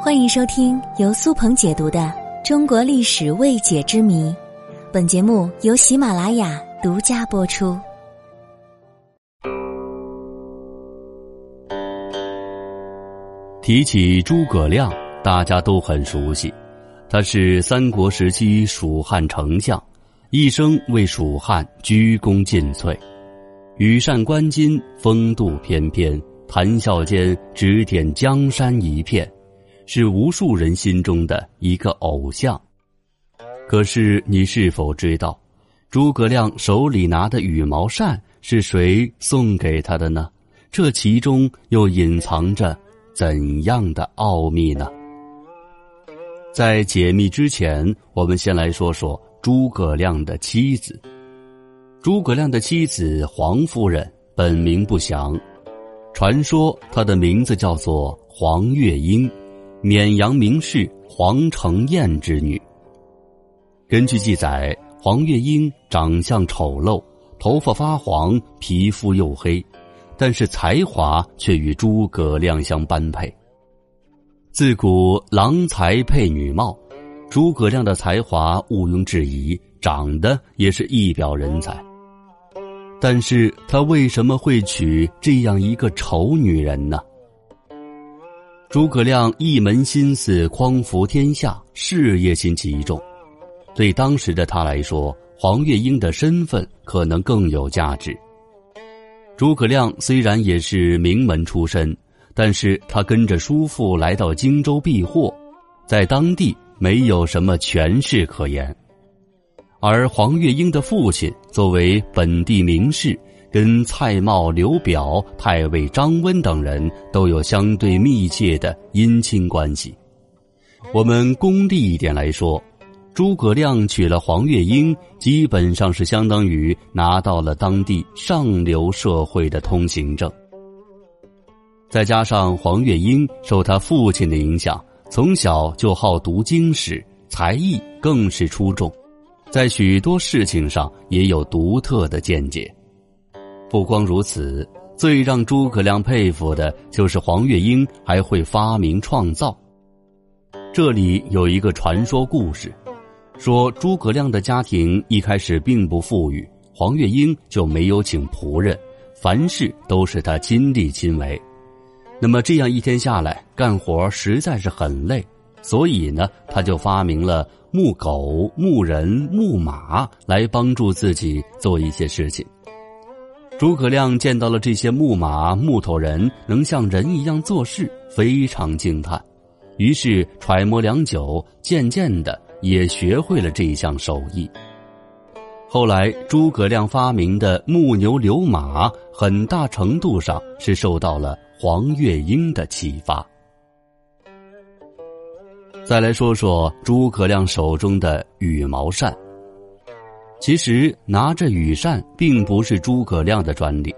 欢迎收听由苏鹏解读的《中国历史未解之谜》，本节目由喜马拉雅独家播出。提起诸葛亮，大家都很熟悉，他是三国时期蜀汉丞相，一生为蜀汉鞠躬尽瘁，羽扇纶巾，风度翩翩，谈笑间指点江山一片。是无数人心中的一个偶像。可是，你是否知道，诸葛亮手里拿的羽毛扇是谁送给他的呢？这其中又隐藏着怎样的奥秘呢？在解密之前，我们先来说说诸葛亮的妻子。诸葛亮的妻子黄夫人本名不详，传说她的名字叫做黄月英。绵阳名士黄承彦之女。根据记载，黄月英长相丑陋，头发发黄，皮肤黝黑，但是才华却与诸葛亮相般配。自古郎才配女貌，诸葛亮的才华毋庸置疑，长得也是一表人才。但是他为什么会娶这样一个丑女人呢？诸葛亮一门心思匡扶天下，事业心极重。对当时的他来说，黄月英的身份可能更有价值。诸葛亮虽然也是名门出身，但是他跟着叔父来到荆州避祸，在当地没有什么权势可言。而黄月英的父亲作为本地名士。跟蔡瑁、刘表、太尉张温等人都有相对密切的姻亲关系。我们功利一点来说，诸葛亮娶了黄月英，基本上是相当于拿到了当地上流社会的通行证。再加上黄月英受他父亲的影响，从小就好读经史，才艺更是出众，在许多事情上也有独特的见解。不光如此，最让诸葛亮佩服的就是黄月英还会发明创造。这里有一个传说故事，说诸葛亮的家庭一开始并不富裕，黄月英就没有请仆人，凡事都是他亲力亲为。那么这样一天下来，干活实在是很累，所以呢，他就发明了木狗、木人、木马来帮助自己做一些事情。诸葛亮见到了这些木马、木头人能像人一样做事，非常惊叹，于是揣摩良久，渐渐的也学会了这项手艺。后来，诸葛亮发明的木牛流马，很大程度上是受到了黄月英的启发。再来说说诸葛亮手中的羽毛扇。其实拿着羽扇并不是诸葛亮的专利，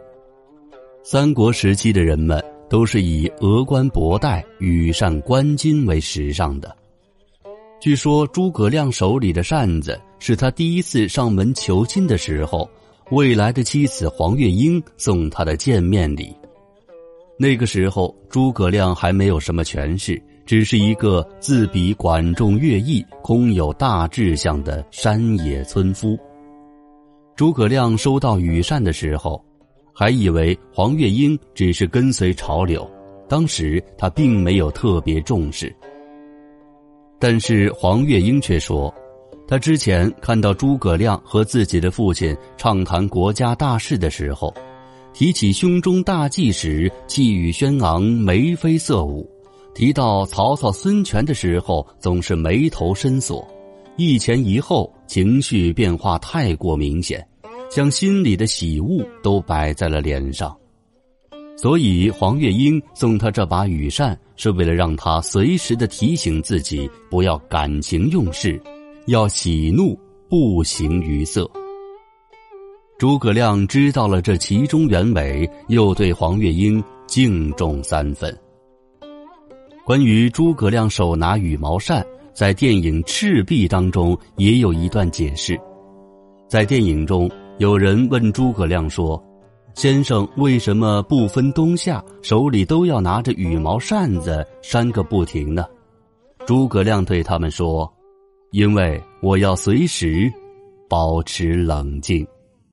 三国时期的人们都是以峨冠博带、羽扇纶巾为时尚的。据说诸葛亮手里的扇子是他第一次上门求亲的时候，未来的妻子黄月英送他的见面礼。那个时候诸葛亮还没有什么权势，只是一个自比管仲、乐毅、空有大志向的山野村夫。诸葛亮收到羽扇的时候，还以为黄月英只是跟随潮流，当时他并没有特别重视。但是黄月英却说，他之前看到诸葛亮和自己的父亲畅谈国家大事的时候，提起胸中大计时气宇轩昂、眉飞色舞；提到曹操、孙权的时候，总是眉头深锁，一前一后，情绪变化太过明显。将心里的喜恶都摆在了脸上，所以黄月英送他这把羽扇，是为了让他随时的提醒自己不要感情用事，要喜怒不形于色。诸葛亮知道了这其中原委，又对黄月英敬重三分。关于诸葛亮手拿羽毛扇，在电影《赤壁》当中也有一段解释，在电影中。有人问诸葛亮说：“先生为什么不分冬夏，手里都要拿着羽毛扇子扇个不停呢？诸葛亮对他们说：“因为我要随时保持冷静。”